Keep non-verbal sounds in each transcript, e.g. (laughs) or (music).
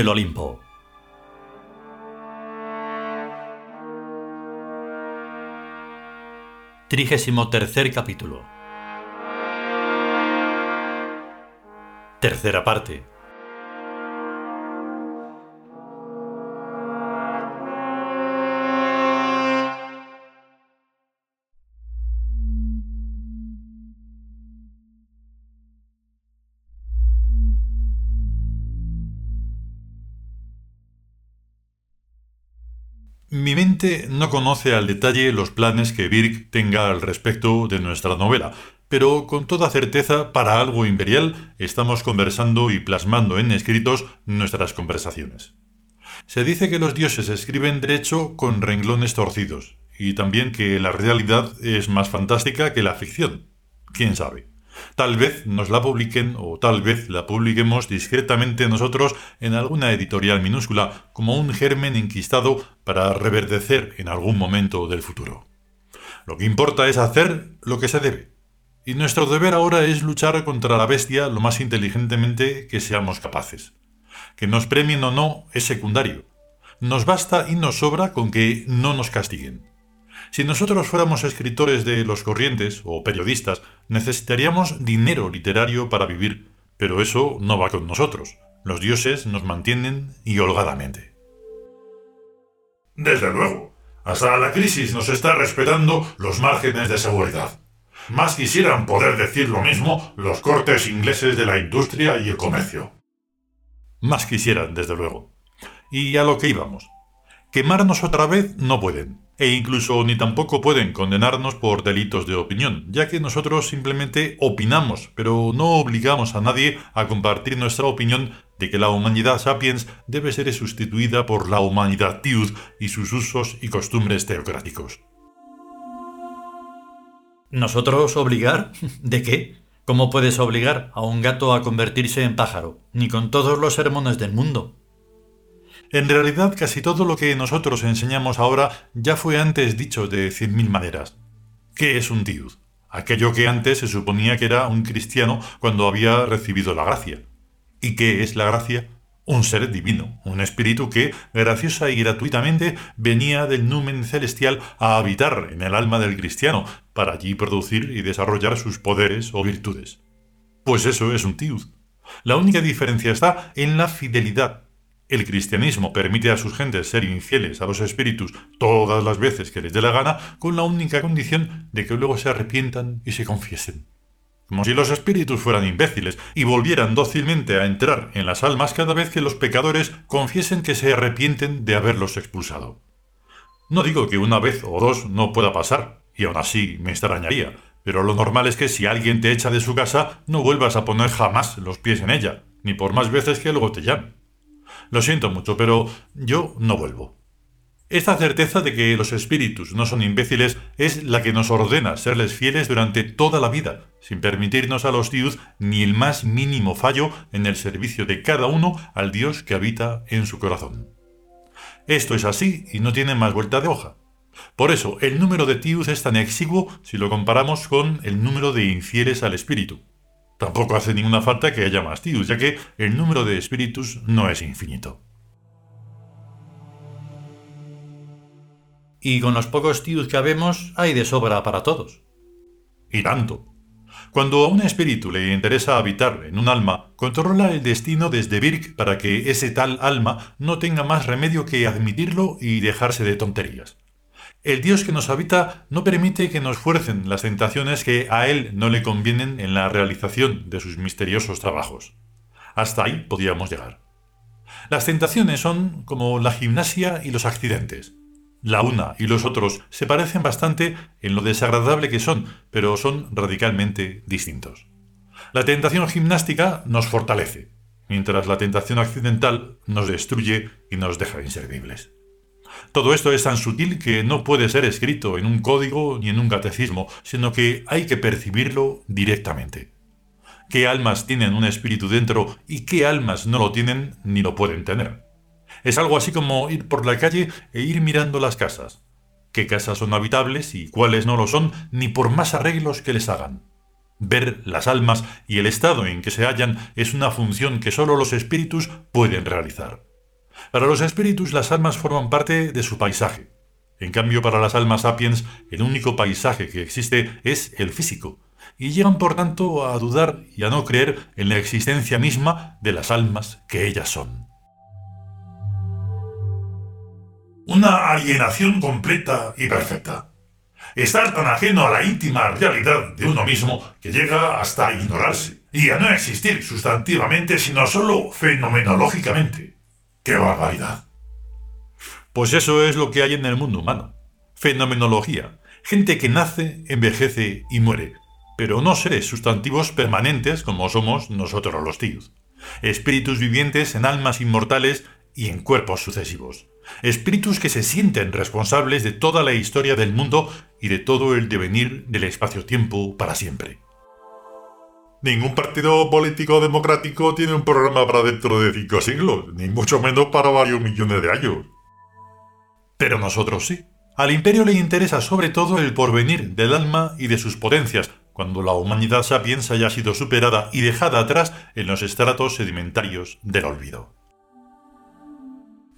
El Olimpo. Trigésimo tercer capítulo. Tercera parte. Mi mente no conoce al detalle los planes que Birk tenga al respecto de nuestra novela, pero con toda certeza, para algo imperial, estamos conversando y plasmando en escritos nuestras conversaciones. Se dice que los dioses escriben derecho con renglones torcidos, y también que la realidad es más fantástica que la ficción. ¿Quién sabe? Tal vez nos la publiquen o tal vez la publiquemos discretamente nosotros en alguna editorial minúscula como un germen enquistado para reverdecer en algún momento del futuro. Lo que importa es hacer lo que se debe. Y nuestro deber ahora es luchar contra la bestia lo más inteligentemente que seamos capaces. Que nos premien o no es secundario. Nos basta y nos sobra con que no nos castiguen. Si nosotros fuéramos escritores de los corrientes o periodistas, necesitaríamos dinero literario para vivir, pero eso no va con nosotros. Los dioses nos mantienen y holgadamente. Desde luego, hasta la crisis nos está respetando los márgenes de seguridad. Más quisieran poder decir lo mismo los cortes ingleses de la industria y el comercio. Más quisieran, desde luego. Y a lo que íbamos. Quemarnos otra vez no pueden e incluso ni tampoco pueden condenarnos por delitos de opinión, ya que nosotros simplemente opinamos, pero no obligamos a nadie a compartir nuestra opinión de que la humanidad sapiens debe ser sustituida por la humanidad tiud y sus usos y costumbres teocráticos. ¿Nosotros obligar? (laughs) ¿De qué? ¿Cómo puedes obligar a un gato a convertirse en pájaro? Ni con todos los sermones del mundo. En realidad casi todo lo que nosotros enseñamos ahora ya fue antes dicho de cien mil maneras. ¿Qué es un tiud? Aquello que antes se suponía que era un cristiano cuando había recibido la gracia. ¿Y qué es la gracia? Un ser divino, un espíritu que, graciosa y gratuitamente, venía del numen celestial a habitar en el alma del cristiano, para allí producir y desarrollar sus poderes o virtudes. Pues eso es un tiud. La única diferencia está en la fidelidad, el cristianismo permite a sus gentes ser infieles a los espíritus todas las veces que les dé la gana, con la única condición de que luego se arrepientan y se confiesen. Como si los espíritus fueran imbéciles y volvieran dócilmente a entrar en las almas cada vez que los pecadores confiesen que se arrepienten de haberlos expulsado. No digo que una vez o dos no pueda pasar, y aún así me extrañaría, pero lo normal es que si alguien te echa de su casa, no vuelvas a poner jamás los pies en ella, ni por más veces que luego te llame. Lo siento mucho, pero yo no vuelvo. Esta certeza de que los espíritus no son imbéciles es la que nos ordena serles fieles durante toda la vida, sin permitirnos a los dios ni el más mínimo fallo en el servicio de cada uno al Dios que habita en su corazón. Esto es así y no tiene más vuelta de hoja. Por eso, el número de tius es tan exiguo si lo comparamos con el número de infieles al espíritu. Tampoco hace ninguna falta que haya más tius, ya que el número de espíritus no es infinito. Y con los pocos tius que habemos, hay de sobra para todos. Y tanto. Cuando a un espíritu le interesa habitar en un alma, controla el destino desde Birk para que ese tal alma no tenga más remedio que admitirlo y dejarse de tonterías. El Dios que nos habita no permite que nos fuercen las tentaciones que a Él no le convienen en la realización de sus misteriosos trabajos. Hasta ahí podíamos llegar. Las tentaciones son como la gimnasia y los accidentes. La una y los otros se parecen bastante en lo desagradable que son, pero son radicalmente distintos. La tentación gimnástica nos fortalece, mientras la tentación accidental nos destruye y nos deja inservibles. Todo esto es tan sutil que no puede ser escrito en un código ni en un catecismo, sino que hay que percibirlo directamente. ¿Qué almas tienen un espíritu dentro y qué almas no lo tienen ni lo pueden tener? Es algo así como ir por la calle e ir mirando las casas. ¿Qué casas son habitables y cuáles no lo son, ni por más arreglos que les hagan? Ver las almas y el estado en que se hallan es una función que solo los espíritus pueden realizar. Para los espíritus las almas forman parte de su paisaje. En cambio, para las almas sapiens, el único paisaje que existe es el físico, y llegan por tanto a dudar y a no creer en la existencia misma de las almas que ellas son. Una alienación completa y perfecta. Estar tan ajeno a la íntima realidad de uno mismo que llega hasta ignorarse y a no existir sustantivamente sino solo fenomenológicamente. ¡Qué barbaridad! Pues eso es lo que hay en el mundo humano. Fenomenología. Gente que nace, envejece y muere, pero no seres sustantivos permanentes como somos nosotros los tíos. Espíritus vivientes en almas inmortales y en cuerpos sucesivos. Espíritus que se sienten responsables de toda la historia del mundo y de todo el devenir del espacio-tiempo para siempre. Ningún partido político democrático tiene un programa para dentro de cinco siglos, ni mucho menos para varios millones de años. Pero nosotros sí. Al imperio le interesa sobre todo el porvenir del alma y de sus potencias, cuando la humanidad sapiens haya sido superada y dejada atrás en los estratos sedimentarios del olvido.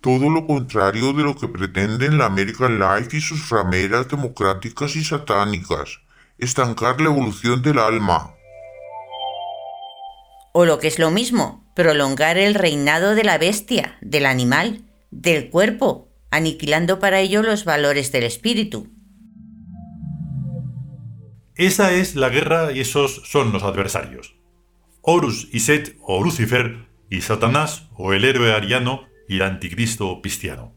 Todo lo contrario de lo que pretenden la American Life y sus rameras democráticas y satánicas, estancar la evolución del alma, o lo que es lo mismo, prolongar el reinado de la bestia, del animal, del cuerpo, aniquilando para ello los valores del espíritu. Esa es la guerra y esos son los adversarios. Horus y Set o Lucifer y Satanás o el héroe ariano y el anticristo cristiano.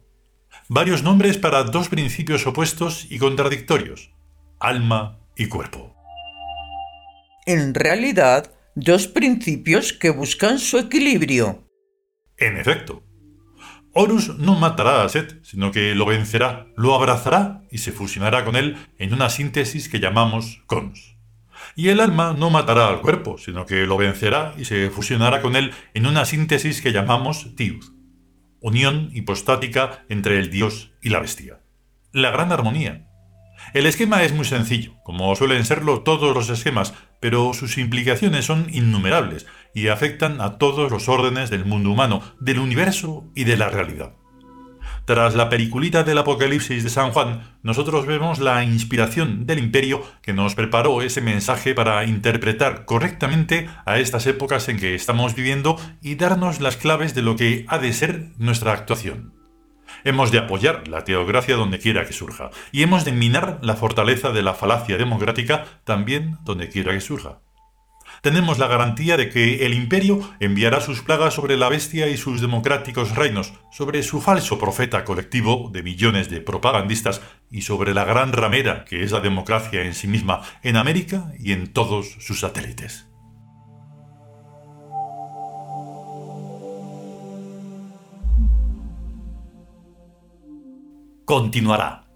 Varios nombres para dos principios opuestos y contradictorios, alma y cuerpo. En realidad, dos principios que buscan su equilibrio. En efecto, Horus no matará a Set, sino que lo vencerá, lo abrazará y se fusionará con él en una síntesis que llamamos Cons. Y el alma no matará al cuerpo, sino que lo vencerá y se fusionará con él en una síntesis que llamamos Tiud, unión hipostática entre el dios y la bestia. La gran armonía, el esquema es muy sencillo, como suelen serlo todos los esquemas, pero sus implicaciones son innumerables y afectan a todos los órdenes del mundo humano, del universo y de la realidad. Tras la periculita del Apocalipsis de San Juan, nosotros vemos la inspiración del imperio que nos preparó ese mensaje para interpretar correctamente a estas épocas en que estamos viviendo y darnos las claves de lo que ha de ser nuestra actuación. Hemos de apoyar la teocracia donde quiera que surja, y hemos de minar la fortaleza de la falacia democrática también donde quiera que surja. Tenemos la garantía de que el imperio enviará sus plagas sobre la bestia y sus democráticos reinos, sobre su falso profeta colectivo de millones de propagandistas y sobre la gran ramera que es la democracia en sí misma en América y en todos sus satélites. Continuará.